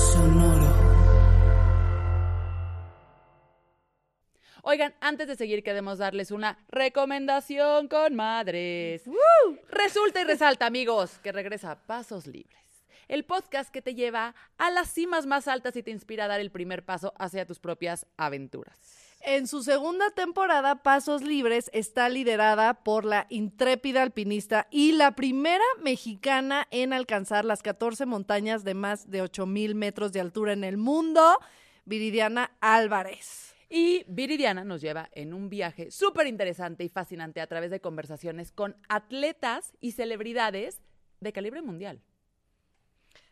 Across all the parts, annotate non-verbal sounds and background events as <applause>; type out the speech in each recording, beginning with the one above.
Sonoro. Oigan, antes de seguir queremos darles una recomendación con madres. Resulta y resalta, amigos, que regresa a Pasos Libres. El podcast que te lleva a las cimas más altas y te inspira a dar el primer paso hacia tus propias aventuras. En su segunda temporada, Pasos Libres está liderada por la intrépida alpinista y la primera mexicana en alcanzar las 14 montañas de más de 8000 metros de altura en el mundo, Viridiana Álvarez. Y Viridiana nos lleva en un viaje súper interesante y fascinante a través de conversaciones con atletas y celebridades de calibre mundial.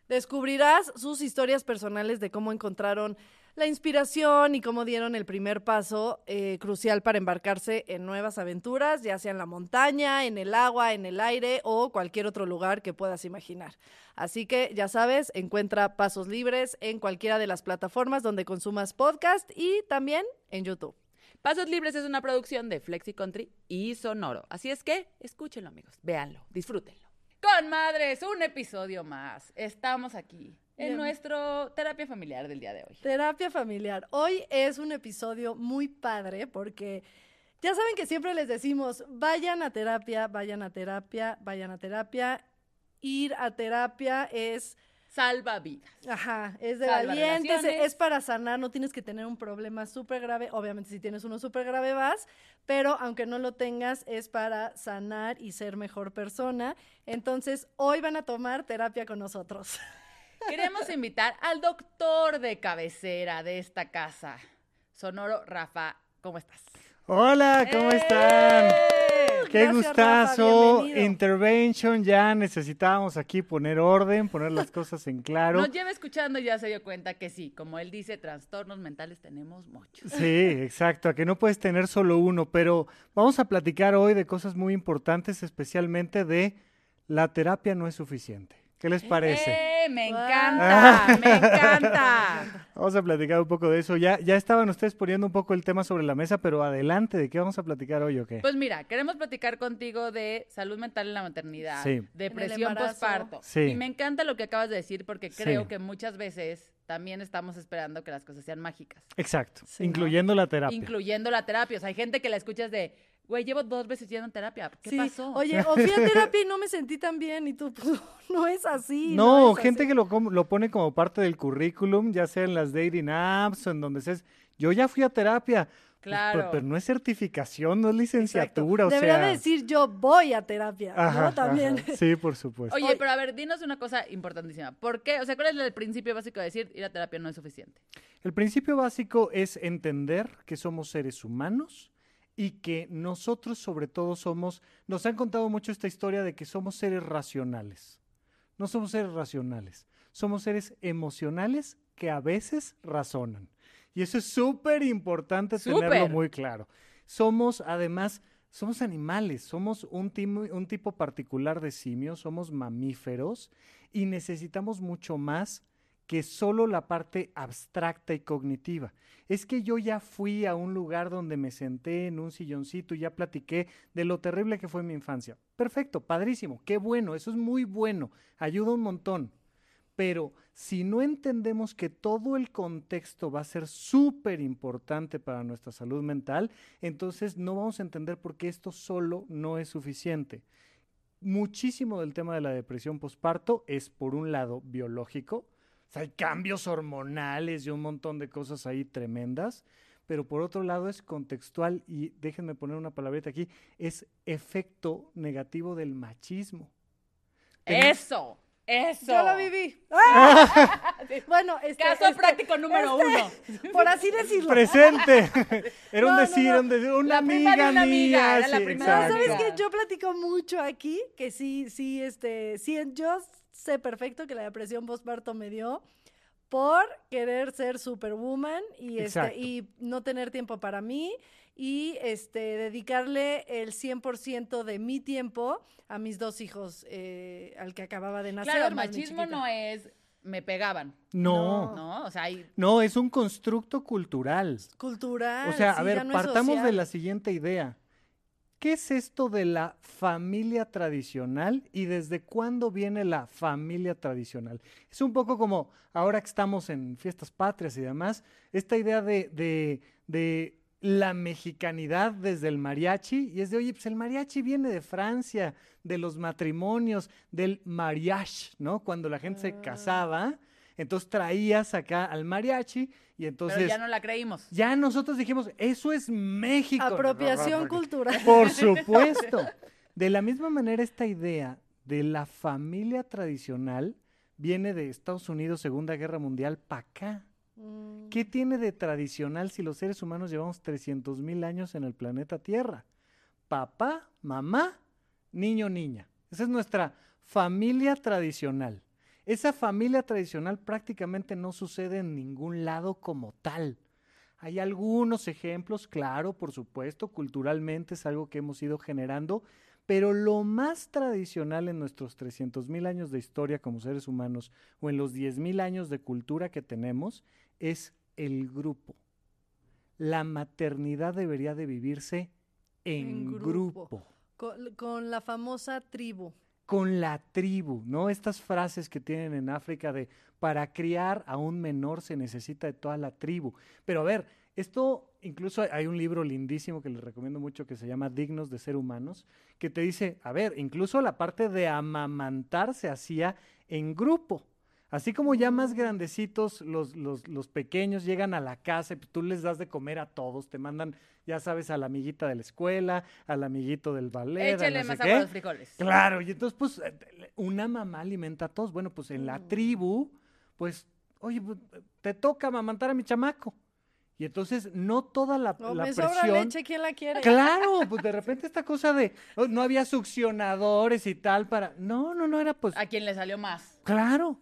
Descubrirás sus historias personales de cómo encontraron la inspiración y cómo dieron el primer paso eh, crucial para embarcarse en nuevas aventuras, ya sea en la montaña, en el agua, en el aire o cualquier otro lugar que puedas imaginar. Así que ya sabes, encuentra Pasos Libres en cualquiera de las plataformas donde consumas podcast y también en YouTube. Pasos Libres es una producción de Flexi Country y Sonoro. Así es que escúchenlo, amigos. Véanlo, disfrútenlo. Con madres, un episodio más. Estamos aquí en Bien. nuestro terapia familiar del día de hoy. Terapia familiar. Hoy es un episodio muy padre porque ya saben que siempre les decimos, vayan a terapia, vayan a terapia, vayan a terapia. Ir a terapia es, Salva vidas. ajá, es de Salva valientes, relaciones. es para sanar, no tienes que tener un problema súper grave. Obviamente si tienes uno súper grave vas, pero aunque no lo tengas es para sanar y ser mejor persona. Entonces hoy van a tomar terapia con nosotros. <laughs> Queremos invitar al doctor de cabecera de esta casa, Sonoro Rafa. ¿Cómo estás? Hola, ¿cómo están? Qué Gracias, gustazo. Rafa. Intervention, ya necesitábamos aquí poner orden, poner las <laughs> cosas en claro. Nos lleva escuchando y ya se dio cuenta que sí, como él dice, trastornos mentales tenemos muchos. Sí, exacto, a que no puedes tener solo uno, pero vamos a platicar hoy de cosas muy importantes, especialmente de la terapia no es suficiente. ¿Qué les parece? ¡Eh! Me encanta, <laughs> me encanta. Vamos a platicar un poco de eso. Ya, ya estaban ustedes poniendo un poco el tema sobre la mesa, pero adelante, ¿de qué vamos a platicar hoy o qué? Pues mira, queremos platicar contigo de salud mental en la maternidad, Sí. depresión posparto. Sí. Y me encanta lo que acabas de decir porque creo Sí. que muchas veces también estamos esperando que las cosas sean mágicas, Exacto, Sí, ¿no? incluyendo la terapia. incluyendo la terapia. O sea, hay gente que la escuchas de, güey, llevo dos veces yendo a terapia. ¿Qué Sí, pasó? Oye, <laughs> o fui a terapia y no me sentí tan bien y tú, <laughs> pues, no es así. No, es gente así. que lo, lo pone como parte del currículum, ya sea en las dating apps o en donde sea. Yo ya fui a terapia. Pues, Claro. pero, pero no es certificación, no es licenciatura, o Debería sea. de decir yo voy a terapia, Ajá, ¿no? También. ajá, Sí, por supuesto. Oye. pero a ver, dinos una cosa importantísima. ¿Por qué? O sea, ¿cuál es el principio básico de decir ir a terapia no es suficiente? El principio básico es entender que somos seres humanos y que nosotros sobre todo somos, nos han contado mucho esta historia de que somos seres racionales. No somos seres racionales, somos seres emocionales que a veces razonan. Y eso es súper importante tenerlo muy claro. Somos además, somos animales, somos un, un tipo particular de simios, somos mamíferos y necesitamos mucho más que solo la parte abstracta y cognitiva. Es que yo ya fui a un lugar donde me senté en un silloncito y ya platiqué de lo terrible que fue mi infancia. Perfecto, padrísimo, qué bueno, eso es muy bueno, ayuda un montón. Pero si no entendemos que todo el contexto va a ser súper importante para nuestra salud mental, entonces no vamos a entender por qué esto solo no es suficiente. Muchísimo del tema de la depresión postparto es, por un lado, biológico, o sea, hay cambios hormonales y un montón de cosas ahí tremendas, pero por otro lado es contextual y déjenme poner una palabrita aquí, es efecto negativo del machismo. Eso, Eso. Yo lo viví. <laughs> ¡Ah! bueno, este, Caso este, práctico número uno. <laughs> por así decirlo. Presente. <laughs> Era un No, no, decir, no. era un decir, una La amiga de una amiga, mía. era la sí, No. ¿sabes qué? Yo platico mucho aquí que sí, sí, este, sí, yo sé perfecto que la depresión postparto me dio por querer ser superwoman y este y no tener tiempo para mí y este dedicarle el 100% de mi tiempo a mis dos hijos eh, al que acababa de nacer. Claro, mi machismo no es me pegaban, No, no, ¿no? O sea, hay es un constructo cultural. Cultural. O sea, a ver, no partamos de la siguiente idea. ¿Qué es esto de la familia tradicional y desde cuándo viene la familia tradicional? Es un poco como ahora que estamos en fiestas patrias y demás, esta idea de, de, de la mexicanidad desde el mariachi y es de, oye, pues el mariachi viene de Francia, de los matrimonios, del mariage, ¿no? Cuando la gente se Ah. casaba, entonces traías acá al mariachi y entonces... pero ya no la creímos. Ya nosotros dijimos, eso es México. Apropiación cultural. Por <laughs> supuesto. De la misma manera, esta idea de la familia tradicional viene de Estados Unidos, Segunda Guerra Mundial, para acá. Mm. ¿Qué tiene de tradicional si los seres humanos llevamos 300 mil años en el planeta Tierra? Papá, mamá, niño, niña. Esa es nuestra familia tradicional. Esa familia tradicional prácticamente no sucede en ningún lado como tal. Hay algunos ejemplos, claro, por supuesto, culturalmente es algo que hemos ido generando, pero lo más tradicional en nuestros 300 mil años de historia como seres humanos o en los 10 mil años de cultura que tenemos es el grupo. La maternidad debería de vivirse en, En grupo. grupo. Con, con la famosa tribu. Con la tribu, ¿no? Estas frases que tienen en África de para criar a un menor se necesita de toda la tribu. Pero a ver, esto incluso hay- un libro lindísimo que les recomiendo mucho que se llama Dignos de ser humanos, que te dice, a ver, incluso la parte de amamantar se hacía en grupo. Así como ya más grandecitos, los, los, los pequeños llegan a la casa y pues, tú les das de comer a todos, te mandan, ya sabes, a la amiguita de la escuela, al amiguito del ballet, al Échale no sé más qué. agua a los frijoles. Claro, y entonces, pues, eh, una mamá alimenta a todos. Bueno, pues en la Mm. tribu, pues, oye, pues, te toca amamantar a mi chamaco. Y entonces, no toda la, O la me sobra presión. leche, ¿quién la quiere? Claro, <laughs> pues de repente esta cosa de oh, no había succionadores y tal para. No, no, no era pues. A quien le salió más. Claro.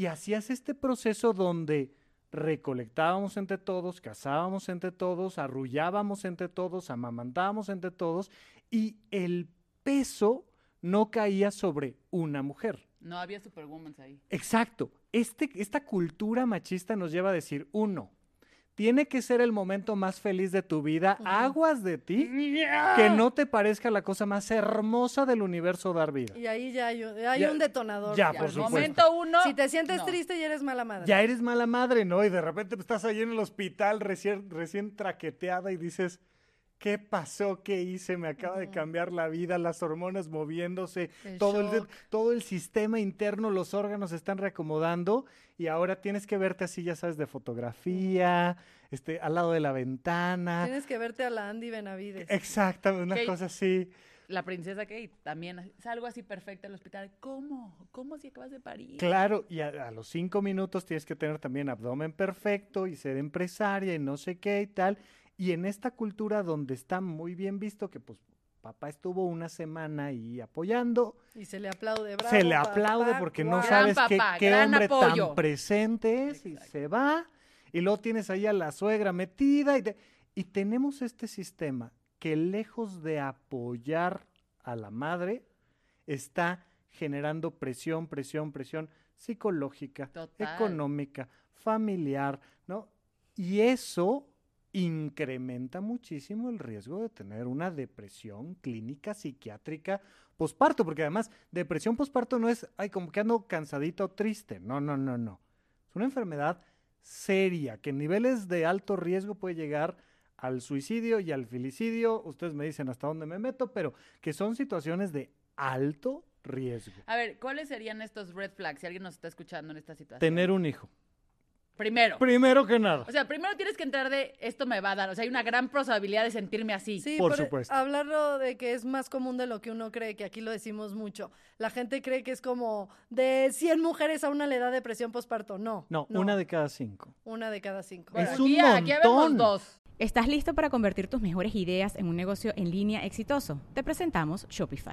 Y hacías este proceso donde recolectábamos entre todos, cazábamos entre todos, arrullábamos entre todos, amamantábamos entre todos y el peso no caía sobre una mujer. No había superwoman ahí. Exacto. Este, esta cultura machista nos lleva a decir, uno, tiene que ser el momento más feliz de tu vida, aguas de ti, que no te parezca la cosa más hermosa del universo dar vida. Y ahí ya hay, un- hay Ya- un detonador. ya, Ya, por supuesto. momento uno. Si te sientes no. triste y eres mala madre. Ya eres mala madre, ¿no? Y de repente estás ahí en el hospital recién, recién traqueteada y dices, ¿qué pasó? ¿Qué hice? Me acaba de cambiar la vida, las hormonas moviéndose, El todo, el, todo el sistema interno, los órganos se están reacomodando y ahora tienes que verte así, ya sabes, de fotografía, este, al lado de la ventana. Tienes que verte a la Andy Benavides. Exactamente, una Kate. cosa así. La princesa Kate también. así, Salgo así perfecta al hospital. ¿Cómo? ¿Cómo si acabas de parir? Claro, y a, a los cinco minutos tienes que tener también abdomen perfecto y ser empresaria y no sé qué y tal. Y en esta cultura donde está muy bien visto que pues papá estuvo una semana ahí apoyando, Y se le aplaude, bravo. se le papá, aplaude porque no sabes qué, papá, qué hombre apoyo. tan presente es y se va. Y luego tienes ahí a la suegra metida y, te- y tenemos este sistema que lejos de apoyar a la madre, está generando presión, presión, presión psicológica, Total. económica, familiar, ¿no? Y eso incrementa muchísimo el riesgo de tener una depresión clínica psiquiátrica posparto, porque además depresión posparto no es, ay, como que ando cansadita o triste, no, no, no, no. Es una enfermedad seria que en niveles de alto riesgo puede llegar al suicidio y al filicidio, ustedes me dicen hasta dónde me meto, pero que son situaciones de alto riesgo. A ver, ¿cuáles serían estos red flags si alguien nos está escuchando en esta situación? Tener un hijo. Primero. Primero que nada. O sea, primero tienes que entrar de esto me va a dar. O sea, hay una gran probabilidad de sentirme así. Sí, Por supuesto. hablarlo de que es más común de lo que uno cree, que aquí lo decimos mucho. La gente cree que es como de 100 mujeres a una le da depresión postparto. No. no, una de cada cinco. Una de cada cinco. Bueno, Es aquí, un aquí vemos dos. ¿Estás listo para convertir tus mejores ideas en un negocio en línea exitoso? Te presentamos Shopify.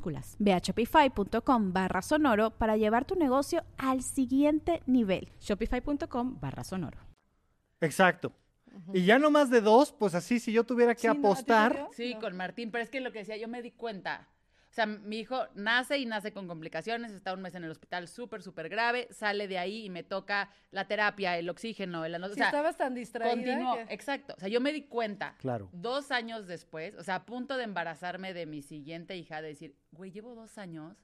Ve a shopify.com barra sonoro para llevar tu negocio al siguiente nivel. Shopify.com barra sonoro. Exacto. Y ya no más de dos, pues así, si yo tuviera que Sí, ¿no? ¿A ti te apostar? Sí, con Martín, pero es que lo que decía, yo me di cuenta. O sea, mi hijo nace y nace con complicaciones, está un mes en el hospital súper, súper grave, sale de ahí y me toca la terapia, el oxígeno, el... O Si sea, estabas tan distraída. continuó. que- Exacto. O sea, yo me di cuenta. Claro. Dos años después, o sea, a punto de embarazarme de mi siguiente hija, de decir, güey, llevo dos años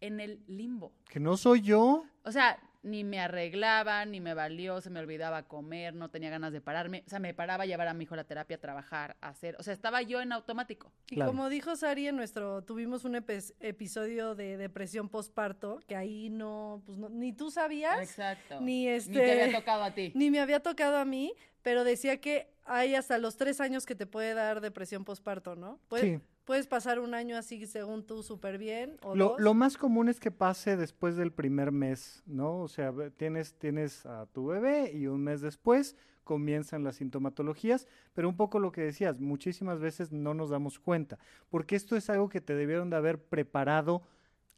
en el limbo. que no soy yo. O sea, ni me arreglaba, ni me valió, se me olvidaba comer, no tenía ganas de pararme. O sea, me paraba a llevar a mi hijo a la terapia, a trabajar, a hacer. O sea, estaba yo en automático. Y Claro. como dijo Sari en nuestro, tuvimos un epi- episodio de depresión postparto, que ahí no, pues no- ni tú sabías, Exacto. ni Ni este, te había tocado a ti. ni me había tocado a mí, pero decía que hay hasta los tres años que te puede dar depresión postparto, ¿no? Puedes, Sí. Puedes pasar un año así según tú súper bien o Lo, dos. lo más común es que pase después del primer mes, ¿no? O sea, tienes, tienes a tu bebé y un mes después comienzan las sintomatologías, pero un poco lo que decías, muchísimas veces no nos damos cuenta, porque esto es algo que te debieron de haber preparado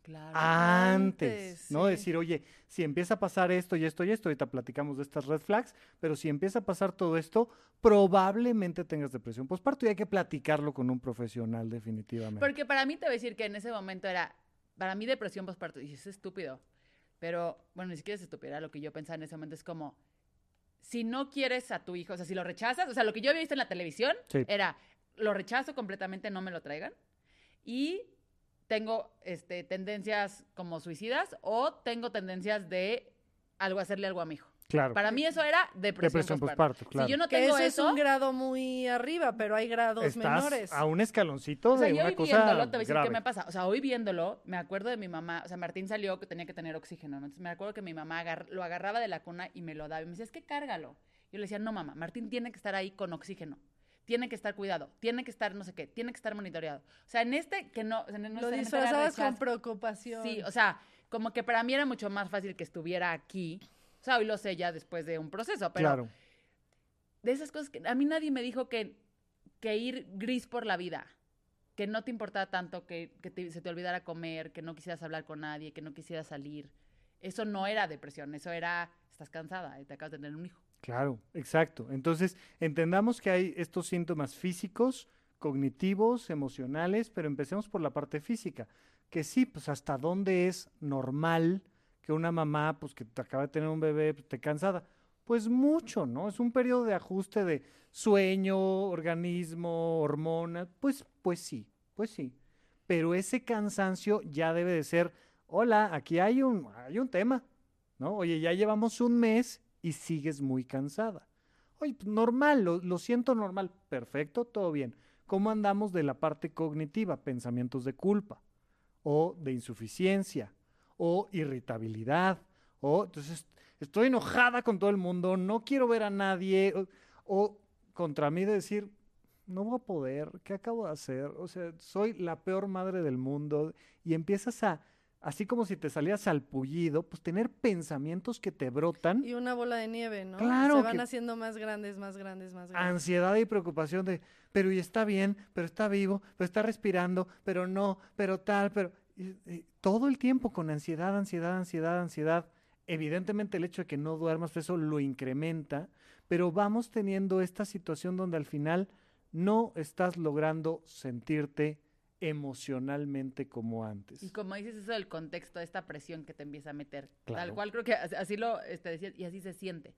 Claro. antes, Antes, ¿no? sí. Decir, oye, si empieza a pasar esto y esto y esto, ahorita platicamos de estas red flags, pero si empieza a pasar todo esto, probablemente tengas depresión postparto y hay que platicarlo con un profesional definitivamente. Porque para mí te voy a decir que en ese momento era, para mí depresión postparto, y es estúpido, pero bueno, ni siquiera es estúpido, era lo que yo pensaba en ese momento, es como, si no quieres a tu hijo, o sea, si lo rechazas, o sea, lo que yo había visto en la televisión Sí. era, lo rechazo completamente, no me lo traigan, y tengo este, tendencias como suicidas o tengo tendencias de algo hacerle algo a mi hijo. Claro. Para mí eso era depresión, Depresión postparto. postparto, claro. Si yo no que tengo eso, eso, es un grado muy arriba, pero hay grados Estás menores. a un escaloncito O sea, de yo una hoy cosa viéndolo, te voy a decir grave. qué me pasa. O sea, hoy viéndolo, me acuerdo de mi mamá. O sea, Martín salió que tenía que tener oxígeno. ¿no? Entonces me acuerdo que mi mamá agar- lo agarraba de la cuna y me lo daba. Y me decía, es que cárgalo. Yo le decía, no, mamá, Martín tiene que estar ahí con oxígeno. Tiene que estar cuidado. Tiene que estar no sé qué. Tiene que estar monitoreado. O sea, en este que no. o sea, en Lo disfrazabas con preocupación. Sí, o sea, como que para mí era mucho más fácil que estuviera aquí. O sea, hoy lo sé ya después de un proceso, pero Claro. de esas cosas que a mí nadie me dijo que, que ir gris por la vida, que no te importaba tanto, que, que te- se te olvidara comer, que no quisieras hablar con nadie, que no quisieras salir. Eso no era depresión, eso era, estás cansada y te acabas de tener un hijo. Claro, exacto. Entonces, entendamos que hay estos síntomas físicos, cognitivos, emocionales, pero empecemos por la parte física. Que sí, pues hasta dónde es normal que una mamá, pues que te acaba de tener un bebé, pues, esté cansada. Pues mucho, ¿no? Es un periodo de ajuste de sueño, organismo, hormonas. Pues, pues sí, pues sí. Pero ese cansancio ya debe de ser, hola, aquí hay un, hay un tema, ¿no? Oye, ya llevamos un mes y sigues muy cansada. Oye, pues, normal, lo, siento normal. Perfecto, todo bien. ¿Cómo andamos de la parte cognitiva? Pensamientos de culpa o de insuficiencia o irritabilidad o entonces estoy enojada con todo el mundo, no quiero ver a nadie o, o contra mí de decir, no voy a poder, ¿qué acabo de hacer? O sea, soy la peor madre del mundo y empiezas a, así como si te salías salpullido, pues tener pensamientos que te brotan, Y una bola de nieve, ¿no? Claro Se van que- haciendo más grandes, más grandes, más grandes. ansiedad y preocupación de, pero y está bien, pero está vivo, pero está respirando, pero no, pero tal, pero y- y todo el tiempo con ansiedad, ansiedad, ansiedad, ansiedad. Evidentemente el hecho de que no duermas, eso lo incrementa, pero vamos teniendo esta situación donde al final no estás logrando sentirte emocionalmente como antes. Y como dices eso del contexto, esta presión que te empieza a meter. Claro. Tal cual creo que as- así lo este, decías y así se siente.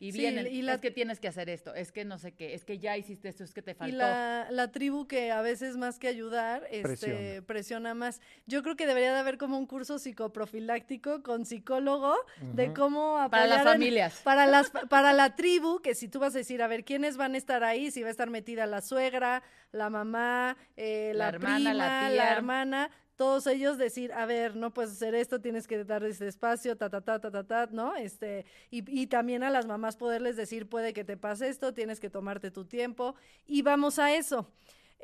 Y Sí, vienen, y la- es que tienes que hacer esto, es que no sé qué, es que ya hiciste esto, es que te Y faltó. la, la tribu que a veces más que ayudar, este, Presiona. presiona. más. Yo creo que debería de haber como un curso psicoprofiláctico con psicólogo de cómo apoyar Para las en- familias. para las para la tribu, que si tú vas a decir, a ver, ¿quiénes van a estar ahí? Si va a estar metida la suegra, la mamá, eh, La la, hermana, prima, la la, tía. hermana, todos ellos decir, a ver, no puedes hacer esto, tienes que dar ese espacio, ta, ta, ta, ta, ta, ta, ¿no? Este, y, y también a las mamás poderles decir, puede que te pase esto, tienes que tomarte tu tiempo, y vamos a eso.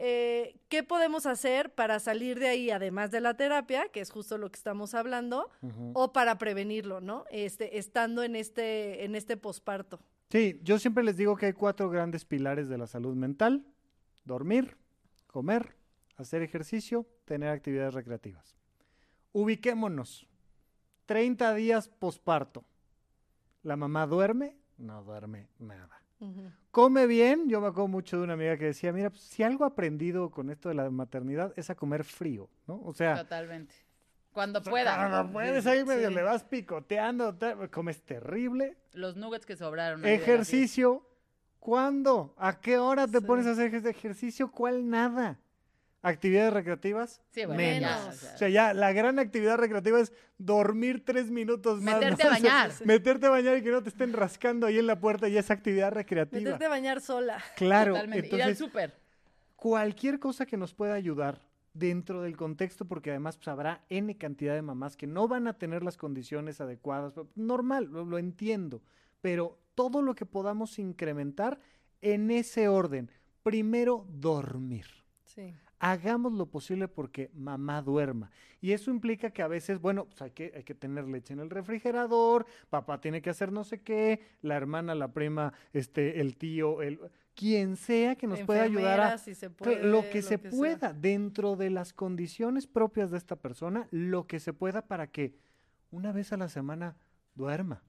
Eh, ¿Qué podemos hacer para salir de ahí, además de la terapia, que es justo lo que estamos hablando, o para prevenirlo, ¿no? Este, estando en este, en este posparto. Sí, yo siempre les digo que hay cuatro grandes pilares de la salud mental. Dormir, comer, hacer ejercicio, tener actividades recreativas. Ubiquémonos. 30 días posparto. ¿La mamá duerme? No duerme nada. ¿Come bien? Yo me acuerdo mucho de una amiga que decía, mira, pues, si algo aprendido con esto de la maternidad es a comer frío, ¿no? O sea, Totalmente. Cuando pueda. cuando puedes ahí medio Sí. le vas picoteando, tal, comes terrible. Los nuggets que sobraron. Ejercicio. ¿Cuándo? ¿A qué hora te Sí. pones a hacer ej- ejercicio? ¿Cuál nada? ¿Actividades recreativas? Sí, bueno, Menos. ya, o sea, O sea, ya la gran actividad recreativa es dormir tres minutos más. Meterte ¿no? a O sea, bañar. Meterte a bañar y que no te estén rascando ahí en la puerta y esa actividad recreativa. Meterte a bañar sola. Claro. totalmente. Ir al Entonces, súper. cualquier cosa que nos pueda ayudar dentro del contexto, porque además pues, habrá N cantidad de mamás que no van a tener las condiciones adecuadas. Normal, lo, lo entiendo, pero todo lo que podamos incrementar en ese orden. Primero, dormir. Sí. Hagamos lo posible porque mamá duerma. Y eso implica que a veces, bueno, pues hay que, hay que tener leche en el refrigerador, papá tiene que hacer no sé qué, la hermana, la prima, este, el tío, el quien sea que nos pueda ayudar a, si puede, lo que se pueda dentro de las condiciones propias de esta persona, lo que se pueda para que una vez a la semana duerma.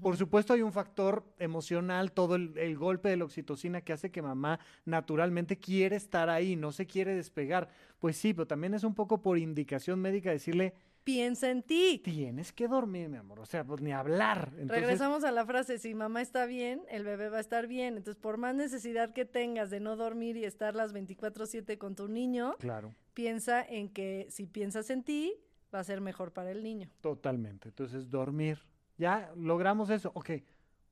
Por supuesto hay un factor emocional, todo el, el golpe de la oxitocina que hace que mamá naturalmente quiere estar ahí, no se quiere despegar. Pues sí, pero también es un poco por indicación médica decirle, Piensa en ti. tienes que dormir, mi amor, o sea, pues ni hablar. Entonces, Regresamos a la frase, si mamá está bien, el bebé va a estar bien. Entonces, por más necesidad que tengas de no dormir y estar las 24/7 con tu niño, Claro, piensa en que si piensas en ti, va a ser mejor para el niño. totalmente. Entonces, dormir. Ya logramos eso. Ok,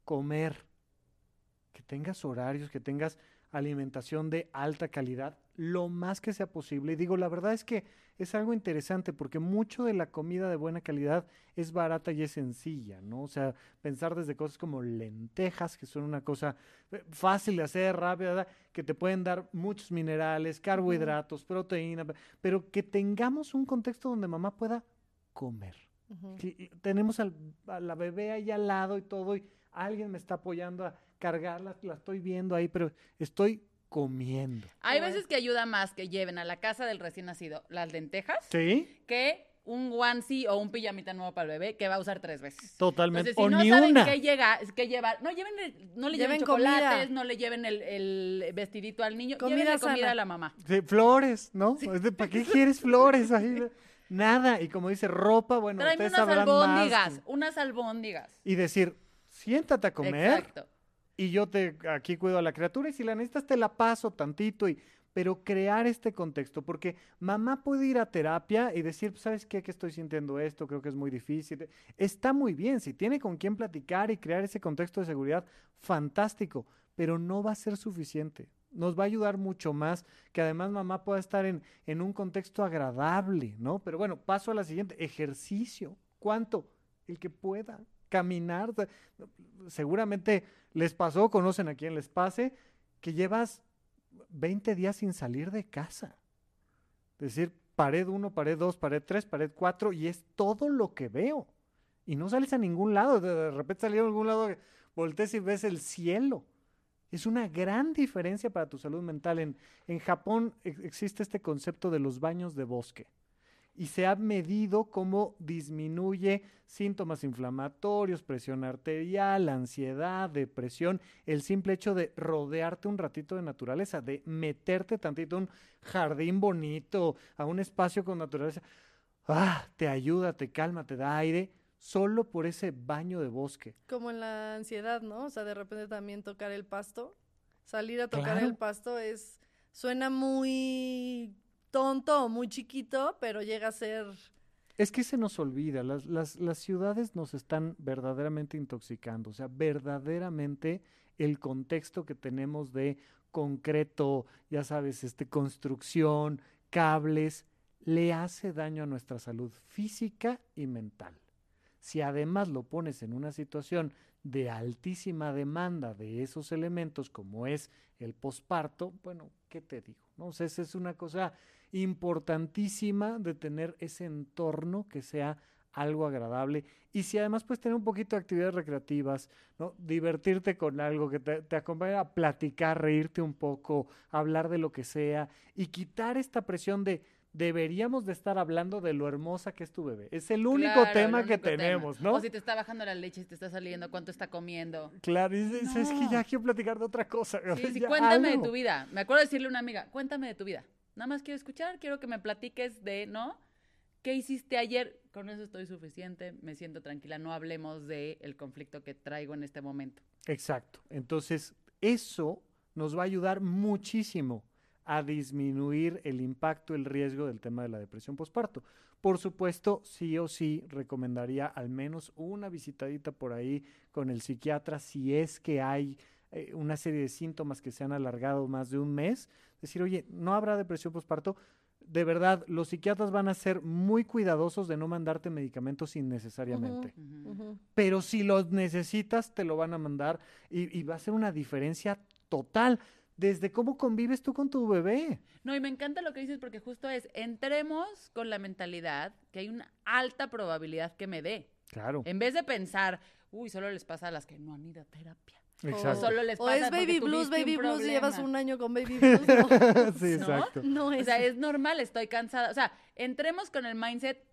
comer. Que tengas horarios, que tengas alimentación de alta calidad, lo más que sea posible. Y digo, la verdad es que es algo interesante porque mucho de la comida de buena calidad es barata y es sencilla, ¿no? O sea, pensar desde cosas como lentejas, que son una cosa eh, fácil de hacer, rápida, que te pueden dar muchos minerales, carbohidratos, proteína, pe- pero que tengamos un contexto donde mamá pueda comer. Tenemos al- a la bebé ahí al lado y todo, y alguien me está apoyando a cargarla, la estoy viendo ahí, pero estoy comiendo. Hay veces que ayuda más que lleven a la casa del recién nacido las lentejas ¿Sí? que un onesie o un pijamita nuevo para el bebé que va a usar tres veces. Totalmente. Entonces, si o no ni saben una. qué llega, qué llevar, no lleven el- no le lleven, Lleven comida. chocolates, no le lleven el, el vestidito al niño, Comida llévenle comida sana. a la mamá. Sí, flores, ¿no? Es de, ¿Para qué quieres flores ahí? <laughs> Nada. Y como dice, ropa, bueno, Tráeme ustedes unas sabrán más. albóndigas, unas albóndigas. Y decir, siéntate a comer Exacto. y yo te aquí cuido a la criatura y si la necesitas te la paso tantito y pero crear este contexto porque mamá puede ir a terapia y decir, "Pues, ¿sabes qué? Que estoy sintiendo esto, creo que es muy difícil. Está muy bien, si tiene con quién platicar y crear ese contexto de seguridad, fantástico, pero no va a ser suficiente. Nos va a ayudar mucho más que además mamá pueda estar en, en un contexto agradable, ¿no? Pero bueno, paso a la siguiente, ejercicio. ¿Cuánto? El que pueda. Caminar. seguramente les pasó, conocen a quien les pase, que llevas 20 días sin salir de casa. Es decir, pared 1, pared 2, pared 3, pared 4, y es todo lo que veo. Y no sales a ningún lado. De, repente salí a algún lado, volteas y ves el cielo. Es una gran diferencia para tu salud mental. En, Japón ex- existe este concepto de los baños de bosque, y se ha medido cómo disminuye síntomas inflamatorios, presión arterial, ansiedad, depresión, el simple hecho de rodearte un ratito de naturaleza, de meterte tantito a un jardín bonito, a un espacio con naturaleza. Ah, te ayuda, te calma, te da aire solo por ese baño de bosque. Como en la ansiedad, ¿no? O sea, de repente también tocar el pasto, salir a tocar Claro. el pasto es suena muy tonto o muy chiquito, pero llega a ser Es que se nos olvida, las, las, las ciudades nos están verdaderamente intoxicando, o sea, verdaderamente el contexto que tenemos de concreto, ya sabes, este, construcción, cables, le hace daño a nuestra salud física y mental. Si además lo pones en una situación de altísima demanda de esos elementos, como es el posparto, bueno, ¿qué te digo? ¿No? O esa es una cosa importantísima de tener ese entorno que sea algo agradable. Y si además puedes tener un poquito de actividades recreativas, ¿no? Divertirte con algo que te, te acompañe a platicar, reírte un poco, hablar de lo que sea y quitar esta presión de deberíamos de estar hablando de lo hermosa que es tu bebé. Es el único Claro, el tema que tema. tenemos, ¿no? O si te está bajando la leche, si te está saliendo, cuánto está comiendo. Claro, y dices, es que No. ya quiero platicar de otra cosa. Sí, sí, ya cuéntame algo. de tu vida. Me acuerdo de decirle a una amiga, cuéntame de tu vida. Nada más quiero escuchar, quiero que me platiques de, ¿no? ¿Qué hiciste ayer? Con eso estoy suficiente, me siento tranquila. No hablemos del el conflicto que traigo en este momento. Exacto. Entonces, eso nos va a ayudar muchísimo a disminuir el impacto, el riesgo del tema de la depresión postparto. Por supuesto, sí o sí recomendaría al menos una visitadita por ahí con el psiquiatra si es que hay eh, una serie de síntomas que se han alargado más de un mes. Decir, oye, no habrá depresión postparto. De verdad, los psiquiatras van a ser muy cuidadosos de no mandarte medicamentos innecesariamente ujú. pero si los necesitas, te lo van a mandar y, y va a ser una diferencia total desde cómo convives tú con tu bebé. No, y me encanta lo que dices porque justo es, entremos con la mentalidad que hay una alta probabilidad que me dé. Claro, En vez de pensar, uy, solo les pasa a las que no han ido a terapia. O exacto. solo les O pasa es porque baby blues, baby blues, y llevas un año con baby <laughs> blues. No, sí, exacto. no O es. sea, es normal, estoy cansada. O sea, entremos con el mindset,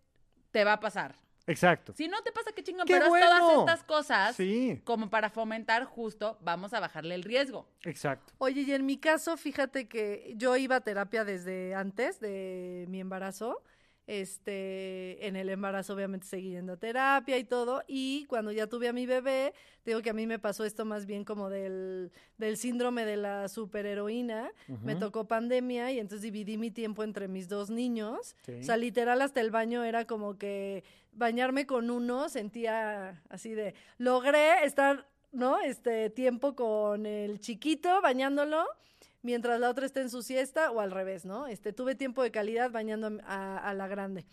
te va a pasar. Exacto. Si no te pasa, qué chingón, ¡Qué pero bueno! todas estas cosas Sí, como para fomentar justo, vamos a bajarle el riesgo. exacto. Oye, y en mi caso, fíjate que yo iba a terapia desde antes de mi embarazo. Este, en el embarazo obviamente seguí yendo a terapia y todo. Y cuando ya tuve a mi bebé, digo que a mí me pasó esto más bien como del, del síndrome de la superheroína. Me Ujú. tocó pandemia y entonces dividí mi tiempo entre mis dos niños. Sí. O sea, literal hasta el baño era como que bañarme con uno sentía así de, logré estar, ¿no? Este tiempo con el chiquito bañándolo mientras la otra está en su siesta o al revés, ¿no? Este, tuve tiempo de calidad bañando a, a la grande.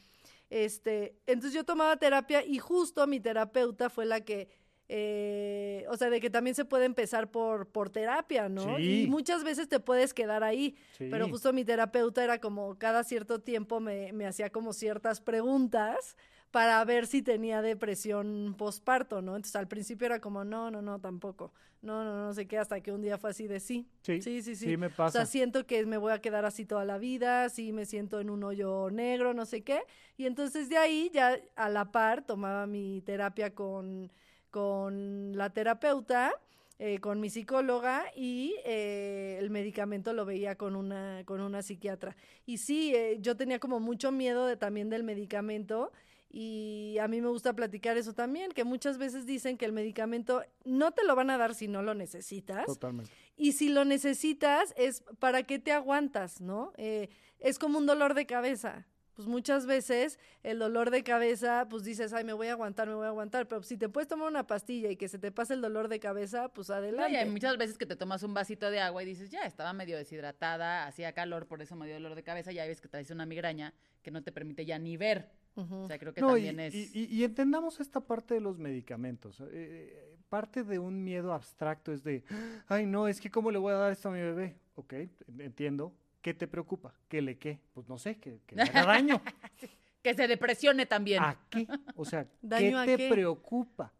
Este, entonces yo tomaba terapia y justo mi terapeuta fue la que, eh, o sea, de que también se puede empezar por, por terapia, ¿no? Sí. Y muchas veces te puedes quedar ahí. Sí. Pero justo mi terapeuta era como cada cierto tiempo me, me hacía como ciertas preguntas para ver si tenía depresión posparto, ¿no? Entonces al principio era como, no, no, no, tampoco. No, no, no sé qué, hasta que un día fue así de sí. Sí, sí, sí. sí me O pasa. sea, siento que me voy a quedar así toda la vida, sí me siento en un hoyo negro, no sé qué. Y entonces de ahí ya a la par tomaba mi terapia con, con la terapeuta, eh, con mi psicóloga y eh, el medicamento lo veía con una, con una psiquiatra. Y sí, eh, yo tenía como mucho miedo de, también del medicamento. Y a mí me gusta platicar eso también, que muchas veces dicen que el medicamento no te lo van a dar si no lo necesitas. Totalmente. Y si lo necesitas, es para qué te aguantas, ¿no? Eh, es como un dolor de cabeza. Pues muchas veces el dolor de cabeza, pues dices, ay, me voy a aguantar, me voy a aguantar. Pero si te puedes tomar una pastilla y que se te pase el dolor de cabeza, pues No, adelante. y hay muchas veces que te tomas un vasito de agua y dices, ya, estaba medio deshidratada, hacía calor, por eso me dio dolor de cabeza, ya ves que traes una migraña que no te permite ya ni ver. O sea, creo que No, y, también es... y- y- y entendamos esta parte de los medicamentos. Eh, parte de un miedo abstracto es de, ay, no, es que ¿cómo le voy a dar esto a mi bebé? Ok, entiendo. ¿Qué te preocupa? ¿Qué le qué? Pues no sé, que, que le haga daño. <laughs> Que se depresione también. ¿A qué? O sea, <laughs> ¿qué ¿Daño a te qué? preocupa?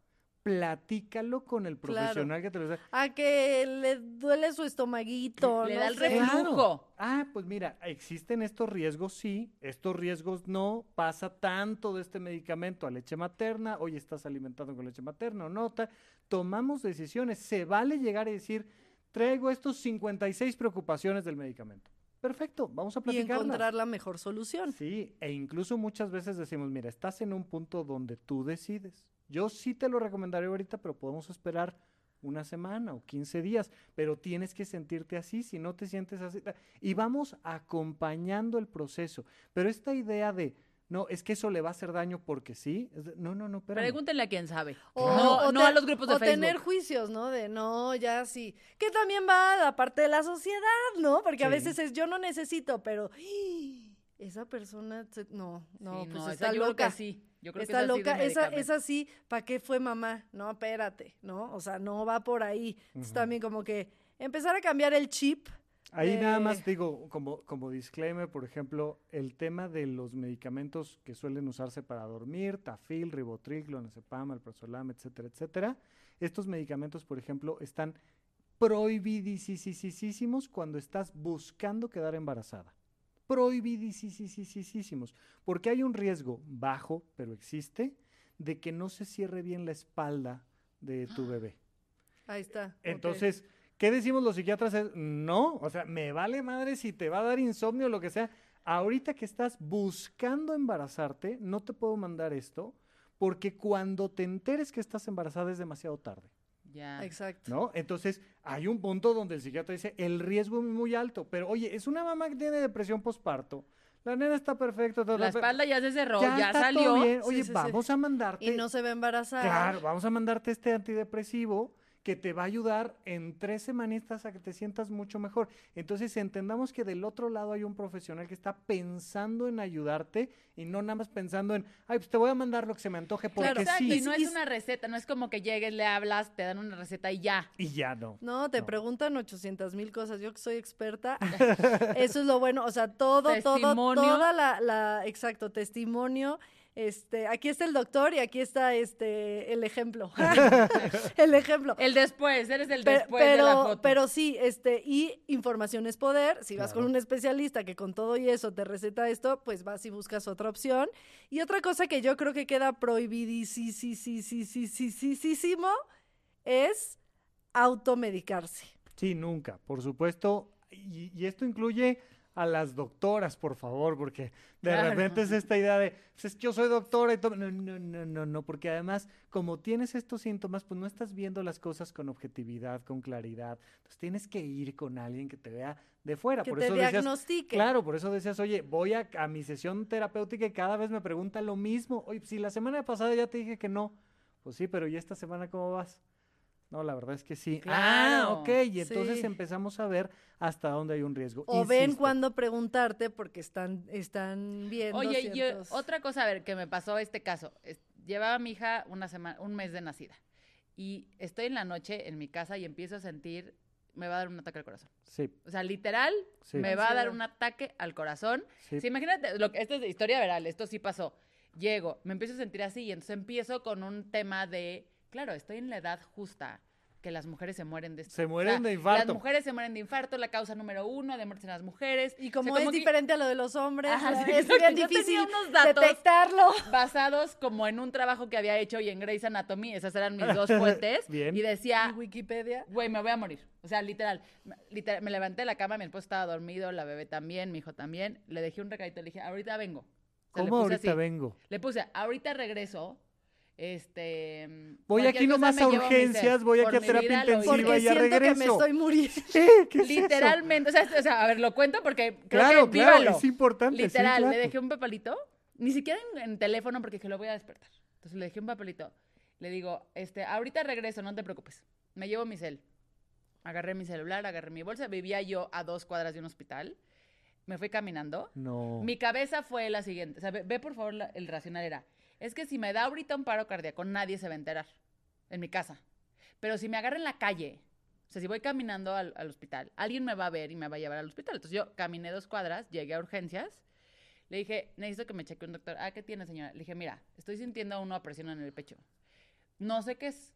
Platícalo con el Claro. profesional que te lo está A que le duele su estomaguito. Le no da el reflujo. Ah, pues mira, existen estos riesgos, sí, estos riesgos no, pasa tanto de este medicamento a leche materna, hoy estás alimentando con leche materna o no, ta- tomamos decisiones, se vale llegar y decir, traigo estos 56 preocupaciones del medicamento. Perfecto, vamos a Y platicarlas. encontrar la mejor solución. Sí, e incluso muchas veces decimos, mira, estás en un punto donde tú decides. Yo sí te lo recomendaré ahorita, pero podemos esperar una semana o 15 días, pero tienes que sentirte así, si no te sientes así. Y vamos acompañando el proceso. Pero esta idea de, no, es que eso le va a hacer daño porque sí, no, no, no, espérame. Pregúntenle a quién sabe. O, no o no te- a los grupos de o Facebook. tener juicios, ¿no? De no, ya sí. Que también va a la parte de la sociedad, ¿no? Porque a veces es yo no necesito, pero esa persona, no, no, Sí, pues esa está yo creo loca. que sí. Yo creo Está que loca, esa, esa sí, ¿para qué fue mamá? No, espérate, ¿no? O sea, no va por ahí. Es Ujú. también como que empezar a cambiar el chip. Ahí nada más digo, como, como disclaimer, por ejemplo, el tema de los medicamentos que suelen usarse para dormir, tafil, ribotril, clonazepam, alprazolam, etcétera, etcétera. Estos medicamentos, por ejemplo, están prohibidísimos cuando estás buscando quedar embarazada. Prohibidísimos. Porque hay un riesgo bajo, pero existe, de que no se cierre bien la espalda de tu bebé. Ahí está. Entonces, ¿qué decimos los psiquiatras? No, o sea, me vale madre si te va a dar insomnio o lo que sea. Ahorita que estás buscando embarazarte, no te puedo mandar esto, porque cuando te enteres que estás embarazada es demasiado tarde, Ya. Exacto. ¿no? Entonces, hay un punto donde el psiquiatra dice, el riesgo es muy alto, pero oye, es una mamá que tiene depresión posparto, la nena está perfecta, todo, La pero espalda ya se cerró, ya, ya, está salió. todo bien. Sí, Oye, sí, sí. vamos a mandarte Y no se va a embarazar. Claro, vamos a mandarte este antidepresivo que te va a ayudar en tres semanitas a que te sientas mucho mejor. Entonces entendamos que del otro lado hay un profesional que está pensando en ayudarte y no nada más pensando en, ay, pues te voy a mandar lo que se me antoje porque Claro, Exacto, sí. y no es una receta, no es como que llegues, le hablas, te dan una receta y ya. Y ya no. No, te No. preguntan 800 mil cosas. Yo que soy experta, <laughs> eso es lo bueno. O sea, todo, todo, Testimonio. toda la, la, exacto, testimonio. Este, aquí está el doctor y aquí está este el ejemplo. <laughs> <laughs> el ejemplo. El después, eres el después de la foto. pero sí, este, y información es poder. Si vas con un especialista que con todo y eso te receta esto, pues vas y buscas otra opción. Y otra cosa que yo creo que queda prohibidísimo es automedicarse. Sí, nunca, por supuesto. Y, y esto incluye a las doctoras, por favor, porque de Claro. repente es esta idea de, pues yo soy doctora y todo. No, no, no, no, no, porque además, como tienes estos síntomas, pues no estás viendo las cosas con objetividad, con claridad. Entonces tienes que ir con alguien que te vea de fuera. Que por te eso decías, diagnostique. Claro, por eso decías, oye, voy a, a mi sesión terapéutica y cada vez me pregunta lo mismo. Oye, si la semana pasada ya te dije que no, pues sí, pero ¿y esta semana cómo vas? No, la verdad es que sí. Ah, ok. Y entonces sí. empezamos a ver hasta dónde hay un riesgo. O ven cuándo preguntarte porque están, están viendo Oye, yo- ciertos... otra cosa, a ver, que me pasó este caso. Es- llevaba a mi hija una semana, un mes de nacida. Y estoy en la noche en mi casa y empiezo a sentir, me va a dar un ataque al corazón. Sí, O sea, literal, sí, me va a dar un ataque al corazón. sí. Sí, imagínate, lo, que- esto es de historia veral, esto sí pasó. Llego, me empiezo a sentir así y entonces empiezo con un tema de, claro, estoy en la edad justa que las mujeres se mueren de esto. Se mueren de infarto. Las mujeres se mueren de infarto, la causa número uno de muertes en las mujeres. Y O sea, como es que diferente a lo de los hombres, Ajá, sí, es bien difícil unos datos. detectarlo. basados como en un trabajo que había hecho y en Grey's Anatomy, esas eran mis dos <laughs> fuentes. Bien. Y decía, Y Wikipedia. güey, me voy a morir. O sea, literal, me- literal, me levanté de la cama, mi esposo estaba dormido, la bebé también, mi hijo también. Le dejé un recadito, le dije, ahorita vengo. O sea, ¿Cómo ahorita así. vengo? Le puse, ahorita regreso. Este. Voy aquí nomás a urgencias, voy aquí a terapia intensiva y ya siento que me regreso. estoy muriendo. <laughs> ¿Qué? ¿Qué es eso? Literalmente, o sea, o sea, a ver, lo cuento porque creo Claro, que claro, vívalo. es importante. sí, Literal, claro. le dejé un papelito, ni siquiera en, en teléfono porque dije, lo voy a despertar. Entonces le dejé un papelito. Le digo, este, ahorita regreso, no te preocupes. Me llevo mi cel. Agarré mi celular, agarré mi bolsa. Vivía yo a dos cuadras de un hospital. Me fui caminando. No. Mi cabeza fue la siguiente. O sea, ve, ve, por favor la- el racional era. Es que si me da ahorita un paro cardíaco, nadie se va a enterar. En mi casa. Pero si me agarra en la calle, o sea, si voy caminando al, al hospital, alguien me va a ver y me va a llevar al hospital. Entonces yo caminé dos cuadras, llegué a urgencias. Le dije, necesito que me cheque un doctor. Ah, ¿qué tiene, señora? Le dije, mira, estoy sintiendo una presión en el pecho. No sé qué es.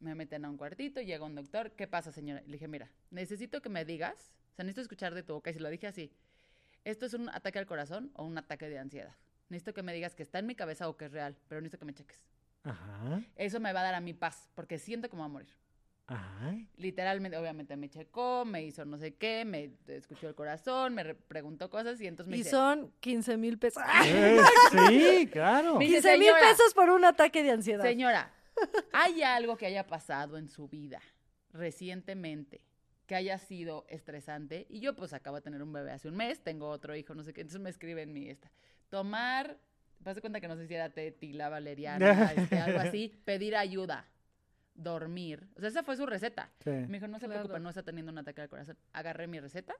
Me meten a un cuartito, llega un doctor. ¿Qué pasa, señora? Le dije, mira, necesito que me digas, o sea, necesito escuchar de tu boca, y se lo dije así, ¿esto es un ataque al corazón o un ataque de ansiedad? Necesito que me digas que está en mi cabeza o que es real, pero necesito que me cheques. Ajá. Eso me va a dar a mi paz, porque siento que me voy a morir. Ajá. Literalmente, obviamente me checó, me hizo no sé qué, me escuchó el corazón, me re- preguntó cosas y entonces me Y dice, son 15 mil pesos. Eh, <laughs> sí, claro. Mi- dice, 15 mil pesos por un ataque de ansiedad. Señora, ¿hay algo que haya pasado en su vida recientemente que haya sido estresante? Y yo pues acabo de tener un bebé hace un mes, tengo otro hijo, no sé qué, entonces me escribe en mi esta. Tomar, pase cuenta que no sé si era tetila, valeriana, <laughs> este, algo así, pedir ayuda, dormir. O sea, esa fue su receta. Sí. Me dijo, no se Claro. preocupe, no está teniendo un ataque al corazón. Agarré mi receta,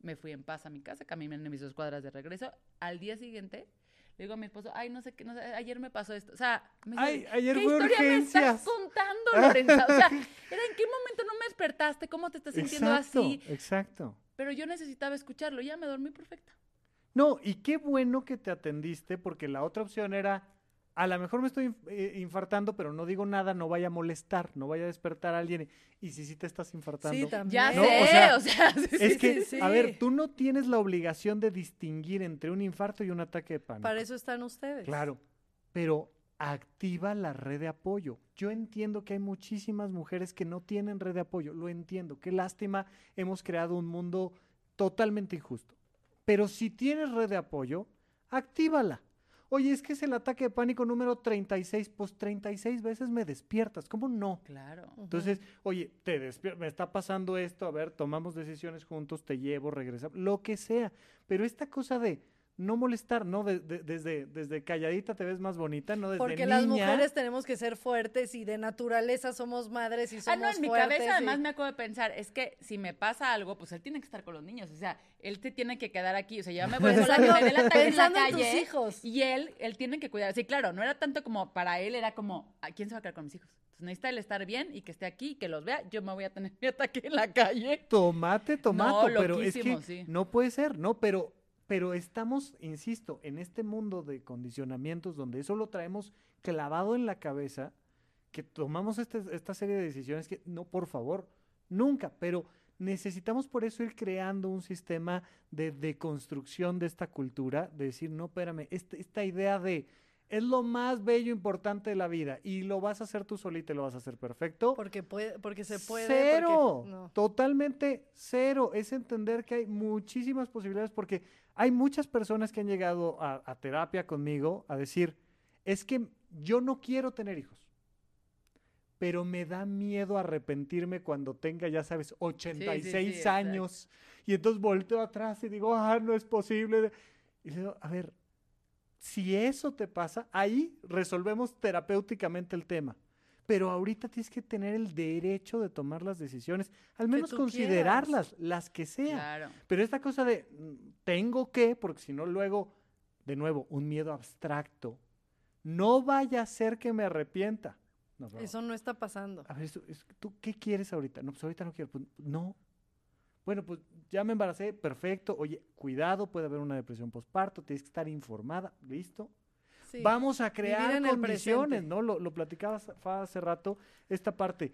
me fui en paz a mi casa, caminé en mis dos cuadras de regreso. Al día siguiente, le digo a mi esposo, ay, no sé qué, no sé, ayer me pasó esto. O sea, me dice, Ay, ayer ¿qué fue historia me estás urgencias. contando, Lorenza? O sea, <laughs> era en qué momento no me despertaste, cómo te estás sintiendo Exacto, así. exacto. Pero yo necesitaba escucharlo, ya me dormí perfecta. No, y qué bueno que te atendiste, porque la otra opción era, a lo mejor me estoy eh, infartando, pero no digo nada, no vaya a molestar, no vaya a despertar a alguien. Y si sí te estás infartando. Sí, también. Ya No, sé, o sea, <laughs> o sea, sí, Es sí, que, sí, a ver, tú no tienes la obligación de distinguir entre un infarto y un ataque de pánico. Para eso están ustedes. Claro, pero activa la red de apoyo. Yo entiendo que hay muchísimas mujeres que no tienen red de apoyo, lo entiendo. Qué lástima, hemos creado un mundo totalmente injusto. Pero si tienes red de apoyo, actívala. Oye, es que es el ataque de pánico número 36, pues 36 veces me despiertas, ¿cómo no? Claro. Entonces, oye, te despier- me está pasando esto, a ver, tomamos decisiones juntos, te llevo, regresamos, lo que sea. Pero esta cosa de no molestar, ¿no? De- de- desde, desde calladita te ves más bonita, ¿no? Desde Porque las mujeres tenemos que ser fuertes y de naturaleza somos madres y somos Ah, no, en mi fuertes cabeza y- además me acabo de pensar, es que si me pasa algo, pues él tiene que estar con los niños, o sea, él te tiene que quedar aquí, o sea, yo me voy sola, que me dé en la Pensando en tus calle, hijos. y él, él tiene que cuidar, sí, claro, no era tanto como para él, era como, ¿a quién se va a quedar con mis hijos? Entonces necesita él estar bien y que esté aquí, y que los vea, yo me voy a tener <laughs> mi ataque en la calle. Tomate, tomato, No, pero es que sí. no puede ser, ¿no? Pero, pero estamos, insisto, en este mundo de condicionamientos donde eso lo traemos clavado en la cabeza, que tomamos este- esta serie de decisiones que, no, por favor, nunca, pero necesitamos por eso ir creando un sistema de deconstrucción de esta cultura, de decir, no, espérame, este- esta idea de es lo más bello importante de la vida y lo vas a hacer tú solita y lo vas a hacer perfecto. Porque, puede, porque se puede. Cero, porque- no. totalmente cero. Es entender que hay muchísimas posibilidades porque hay muchas personas que han llegado a, a terapia conmigo a decir, es que yo no quiero tener hijos, pero me da miedo arrepentirme cuando tenga, ya sabes, 86 exacto. años. Y entonces volteo atrás y digo, ah, no es posible. Y le digo, a ver, si eso te pasa, ahí resolvemos terapéuticamente el tema. Pero ahorita tienes que tener el derecho de tomar las decisiones, al menos considerarlas, las que sean. Claro. Pero esta cosa de mm, tengo que, porque si no luego, de nuevo, un miedo abstracto. No vaya a ser que me arrepienta. No. Eso no está pasando. A ver, ¿tú qué quieres ahorita? No, pues ahorita no quiero. Pues, no. Bueno, pues ya me embaracé, perfecto. Oye, cuidado, puede haber una depresión postparto, tienes que estar informada, ¿listo? Sí. Vamos a crear condiciones. ¿no? Lo, lo platicabas hace rato, esta parte.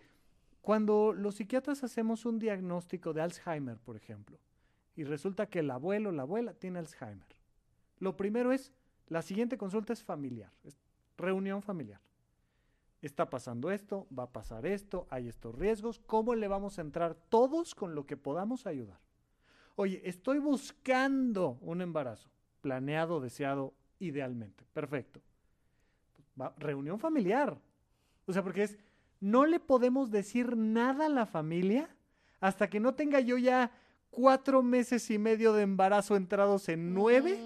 Cuando los psiquiatras hacemos un diagnóstico de Alzheimer, por ejemplo, y resulta que el abuelo o la abuela tiene Alzheimer, lo primero es, la siguiente consulta es familiar, es reunión familiar. Está pasando esto, va a pasar esto, hay estos riesgos, ¿cómo le vamos a entrar todos con lo que podamos ayudar? Oye, estoy buscando un embarazo, planeado, deseado, idealmente, perfecto. Va- reunión familiar. O sea, porque es, no le podemos decir nada a la familia hasta que no tenga yo ya cuatro meses y medio de embarazo entrados en nueve,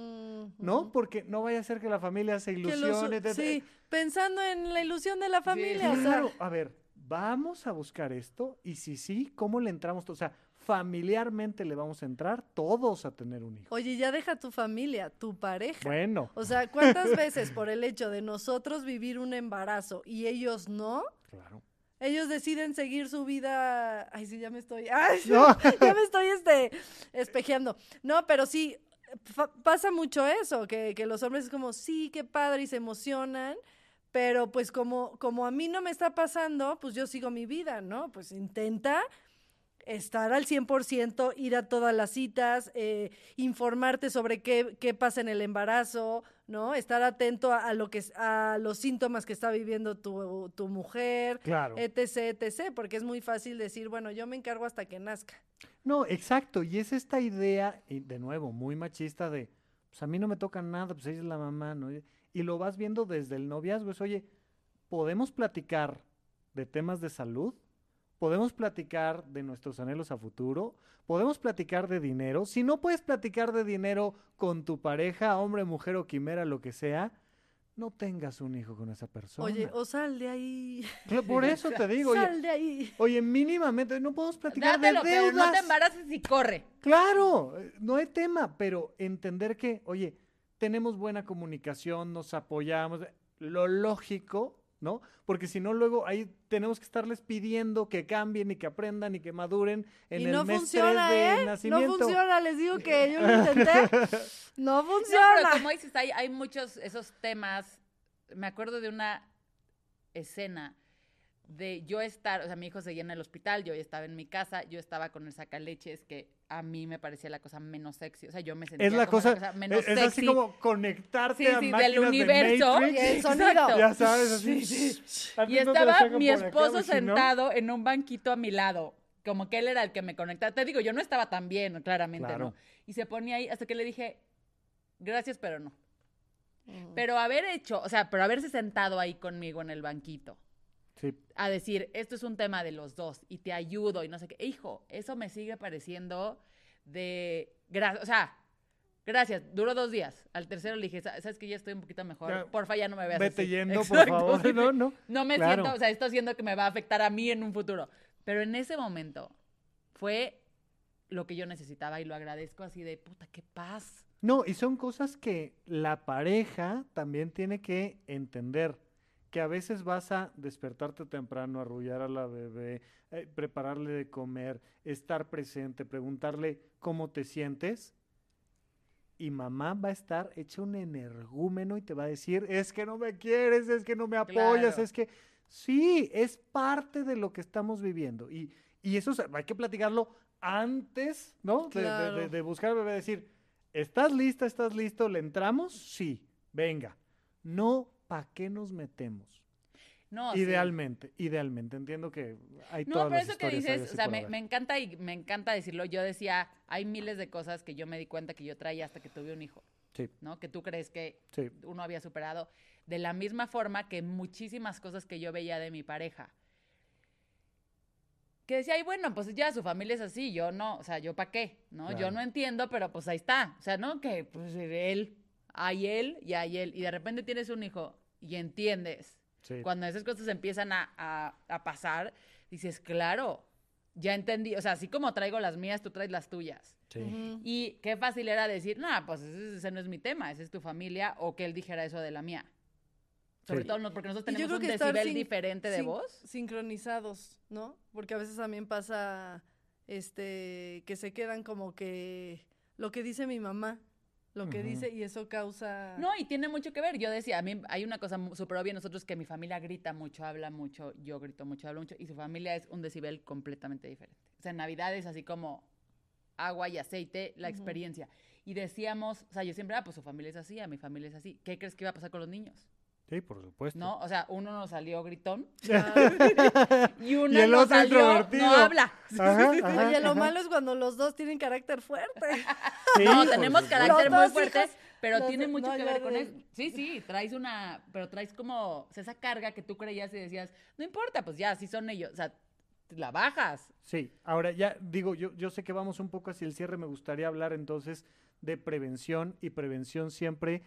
¿no? Porque no vaya a ser que la familia se los- ilusione. de- sí, pensando en la ilusión de la familia. Claro, a ver, vamos a buscar esto y si sí, ¿cómo le entramos? O sea, familiarmente le vamos a entrar todos a tener un hijo. oye, ya deja tu familia, tu pareja. Bueno, O sea, ¿cuántas <laughs> veces por el hecho de nosotros vivir un embarazo y ellos no? claro. Ellos deciden seguir su vida. Ay, sí, ya me estoy. <laughs> Ay, No. ya me estoy este, espejeando. No, pero sí, pasa mucho eso, que, que los hombres es como, sí, qué padre, y se emocionan, Pero pues como, como a mí no me está pasando, pues yo sigo mi vida, ¿no? Pues intenta estar al 100%, ir a todas las citas, eh, informarte sobre qué, qué, pasa en el embarazo, ¿no? Estar atento a, a, lo que a los síntomas que está viviendo tu, tu mujer, claro. etc, etc, porque es muy fácil decir, bueno, yo me encargo hasta que nazca. No, exacto, y es esta idea, y de nuevo, muy machista de, pues a mí no me toca nada, pues ella es la mamá, ¿no? Y lo vas viendo desde el noviazgo, es, oye, ¿podemos platicar de temas de salud? Podemos platicar de nuestros anhelos a futuro, podemos platicar de dinero. Si no puedes platicar de dinero con tu pareja, hombre, mujer o quimera, lo que sea, no tengas un hijo con esa persona. Oye, o sal de ahí. Por eso te digo. sal oye, de ahí. Oye, mínimamente, no podemos platicar Dátelo, de deudas. Pero no te embaraces y corre. Claro, no hay tema, pero entender que, oye, tenemos buena comunicación, nos apoyamos, lo lógico ¿no? Porque si no, luego ahí tenemos que estarles pidiendo que cambien y que aprendan y que maduren en y el no mes funciona, de ¿eh? nacimiento. No funciona, les digo que yo lo intenté. <laughs> no funciona. No, pero como dices, hay, hay muchos esos temas. Me acuerdo de una escena de yo estar, o sea, mi hijo seguía en el hospital, yo estaba en mi casa, yo estaba con el sacaleches, que a mí me parecía la cosa menos sexy, o sea, yo me sentía es la como cosa, la cosa menos es, es sexy. así como conectarte Sí, a sí, del de universo. Matrix. Y el Exacto. sonido. Ya sabes, así. Y estaba mi acá, esposo no- sentado en un banquito a mi lado, como que él era el que me conectaba. Te digo, yo no estaba tan bien, claramente Claro. no. Y se ponía ahí hasta que le dije, gracias, pero no. Mm. Pero haber hecho, o sea, pero haberse sentado ahí conmigo en el banquito Sí, a decir, esto es un tema de los dos y te ayudo y no sé qué. Hijo, eso me sigue pareciendo de, o sea, gracias, duró dos días. Al tercero le dije, "Sa- sabes que ya estoy un poquito mejor, Ya, porfa, ya no me veas vete así". yendo, por favor. <laughs> No, no. no me Claro. siento, o sea, esto siento que me va a afectar a mí en un futuro. Pero en ese momento fue lo que yo necesitaba y lo agradezco así de, puta, qué paz. No, y son cosas que la pareja también tiene que entender. Que a veces vas a despertarte temprano, arrullar a la bebé, eh, prepararle de comer, estar presente, preguntarle cómo te sientes. Y mamá va a estar hecha un energúmeno y te va a decir, es que no me quieres, es que no me apoyas, Claro. es que... Sí, es parte de lo que estamos viviendo. Y, y eso hay que platicarlo antes, ¿no? De- de- de buscar al bebé, decir, ¿Estás lista? ¿Estás listo? ¿Le entramos? Sí. Venga. No, ¿para qué nos metemos? No, sí. idealmente, idealmente. Entiendo que hay No, todas pero las eso que dices, o y sea, me, encanta y me encanta decirlo. Yo decía, hay miles de cosas que yo me di cuenta que yo traía hasta que tuve un hijo, Sí, ¿no? Que tú crees que sí. uno había superado. De la misma forma que muchísimas cosas que yo veía de mi pareja. Que decía, ay, bueno, pues ya su familia es así, yo no, o sea, yo para qué, ¿no? Yo no entiendo, pero pues ahí está. O sea, ¿no? Que pues él, hay él y hay él. Y de repente tienes un hijo y entiendes. sí. Cuando esas cosas empiezan a, a- a pasar, dices, claro, ya entendí. O sea, así como traigo las mías, tú traes las tuyas. sí. Y qué fácil era decir, no, pues ese, ese no es mi tema, ese es tu familia, o que él dijera eso de la mía. Sobre Sí. todo no- porque nosotros tenemos un que estar decibel sin- diferente de sin- voz. Sincronizados, ¿no? Porque a veces también pasa, este, que se quedan como que lo que dice mi mamá, lo que dice y eso causa. No, y tiene mucho que ver. Yo decía, a mí hay una cosa súper obvia, nosotros que mi familia grita mucho, habla mucho, yo grito mucho, hablo mucho, y su familia es un decibel completamente diferente. O sea, en Navidad es así como agua y aceite, la experiencia. Y decíamos, o sea, yo siempre, ah, pues su familia es así, a mi familia es así. ¿Qué crees que iba a pasar con los niños? Sí, por supuesto. ¿No? O sea, uno nos salió gritón y <laughs> uno Y el nos otro salió, introvertido. no habla. Ajá, <laughs> ajá, Oye, lo ajá. malo es cuando los dos tienen carácter fuerte. <laughs> Sí, No, tenemos carácter muy fuerte, hijos, pero los tiene mucho no, que ver con de- eso. Sí, sí, traes una, pero traes como o sea, esa carga que tú creías y decías, no importa, pues ya, así son ellos, o sea, la bajas. Sí, ahora ya digo, yo, yo sé que vamos un poco hacia el cierre, me gustaría hablar entonces de prevención y prevención siempre.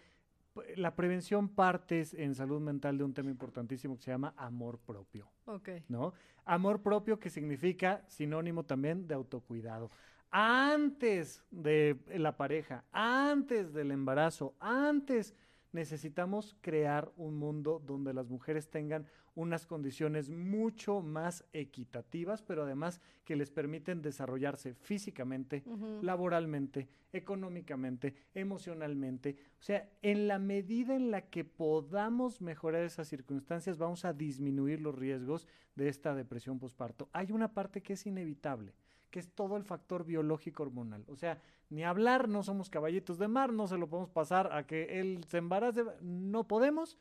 La prevención parte en salud mental de un tema importantísimo que se llama amor propio. Ok. ¿no? Amor propio que significa sinónimo también de autocuidado. Antes de la pareja, antes del embarazo, antes necesitamos crear un mundo donde las mujeres tengan unas condiciones mucho más equitativas, pero además que les permiten desarrollarse físicamente, laboralmente, económicamente, emocionalmente. O sea, en la medida en la que podamos mejorar esas circunstancias, vamos a disminuir los riesgos de esta depresión posparto. Hay una parte que es inevitable que es todo el factor biológico hormonal. O sea, ni hablar, no somos caballitos de mar, no se lo podemos pasar a que él se embarace, no podemos.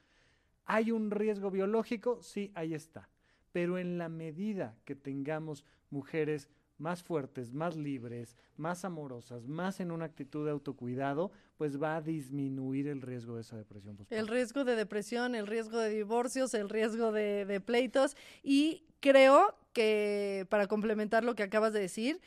¿Hay un riesgo biológico? Sí, ahí está. Pero en la medida que tengamos mujeres más fuertes, más libres, más amorosas, más en una actitud de autocuidado, pues va a disminuir el riesgo de esa depresión. El riesgo de depresión, el riesgo de divorcios, el riesgo de, de pleitos y creo que para complementar lo que acabas de decir,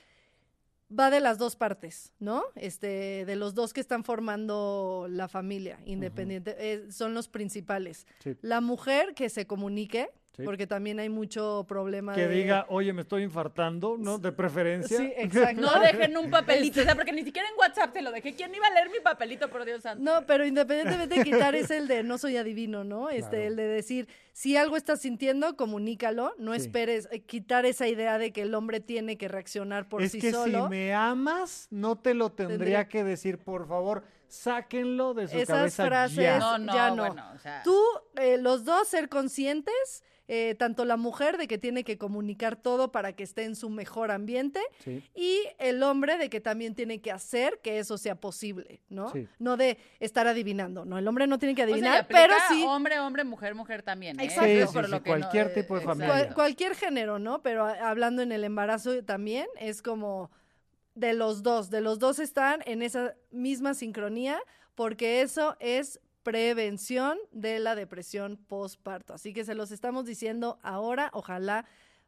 va de las dos partes, ¿no? Este, de los dos que están formando la familia independiente, eh, son los principales. La mujer que se comunique, porque también hay mucho problema que diga, oye, me estoy infartando, ¿no? De preferencia. Sí, <laughs> exacto. no dejen un papelito, o sea, porque ni siquiera en WhatsApp te lo dejé. ¿Quién iba a leer mi papelito, por Dios santo? No, pero independientemente de quitar es el de no soy adivino, ¿no? Este, el de decir, si algo estás sintiendo, comunícalo, no esperes, eh, quitar esa idea de que el hombre tiene que reaccionar por sí solo. Es que si me amas, no te lo tendría, que decir, por favor sáquenlo de su Esas frases ya. No, no, ya no. Tú, eh, los dos, ser conscientes eh, tanto la mujer de que tiene que comunicar todo para que esté en su mejor ambiente y el hombre de que también tiene que hacer que eso sea posible, ¿no? No de estar adivinando, ¿no? El hombre no tiene que adivinar, pero sí. Hombre, hombre, mujer, mujer también. ¿eh? Exacto. por cualquier tipo de familia. cualquier género, ¿no? Pero hablando en el embarazo también es como de los dos, de los dos están en esa misma sincronía porque eso es prevención de la depresión postparto. Así que se los estamos diciendo ahora, ojalá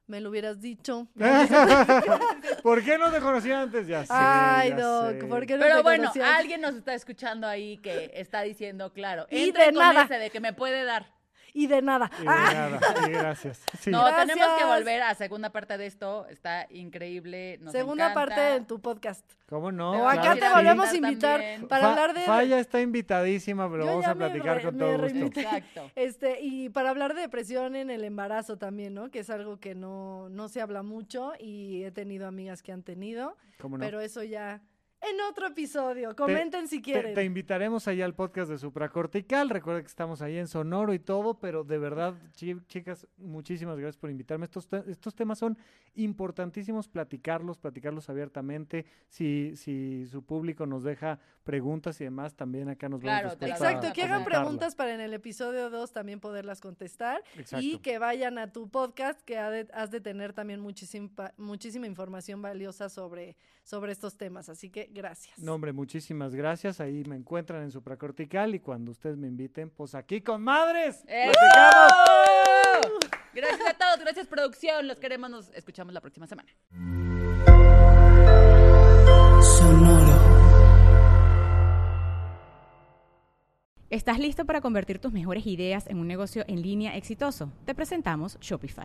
me lo hubieras dicho. <laughs> ¿Por qué no te conocía antes? Ya sé. Ay, Doc, ¿por qué no Pero te bueno, alguien nos está escuchando ahí que está diciendo, claro, y de nada. de que me puede dar y de nada. Y de nada, gracias. <laughs> No, tenemos que volver a segunda parte de esto, está increíble, nos Segunda parte de tu podcast. ¿Cómo no? O acá te volvemos a invitar para hablar de... Falla está invitadísima, pero vamos a platicar con todo gusto. Exacto. <laughs> Este, y para hablar de depresión en el embarazo también, ¿no? Que es algo que no, no se habla mucho y he tenido amigas que han tenido. ¿Cómo no? Pero eso ya en otro episodio. Comenten si quieren. Te, invitaremos allá al podcast de Supracortical. Recuerda que estamos ahí en Sonoro y todo, pero de verdad, chicas, muchísimas gracias por invitarme. Estos, estos temas son importantísimos platicarlos, platicarlos abiertamente. Si, si su público nos deja preguntas y demás, también acá nos vamos a Exacto, que hagan preguntas para en el episodio 2 también poderlas contestar. Y que vayan a tu podcast, que has de tener también muchísima, muchísima información valiosa sobre, sobre estos temas. Así que gracias. No, hombre, muchísimas gracias. Ahí me encuentran en Supracortical y cuando ustedes me inviten, pues aquí con madres. Gracias a todos, gracias producción. Los queremos, nos escuchamos la próxima semana. Sonoro. ¿Estás listo para convertir tus mejores ideas en un negocio en línea exitoso? Te presentamos Shopify.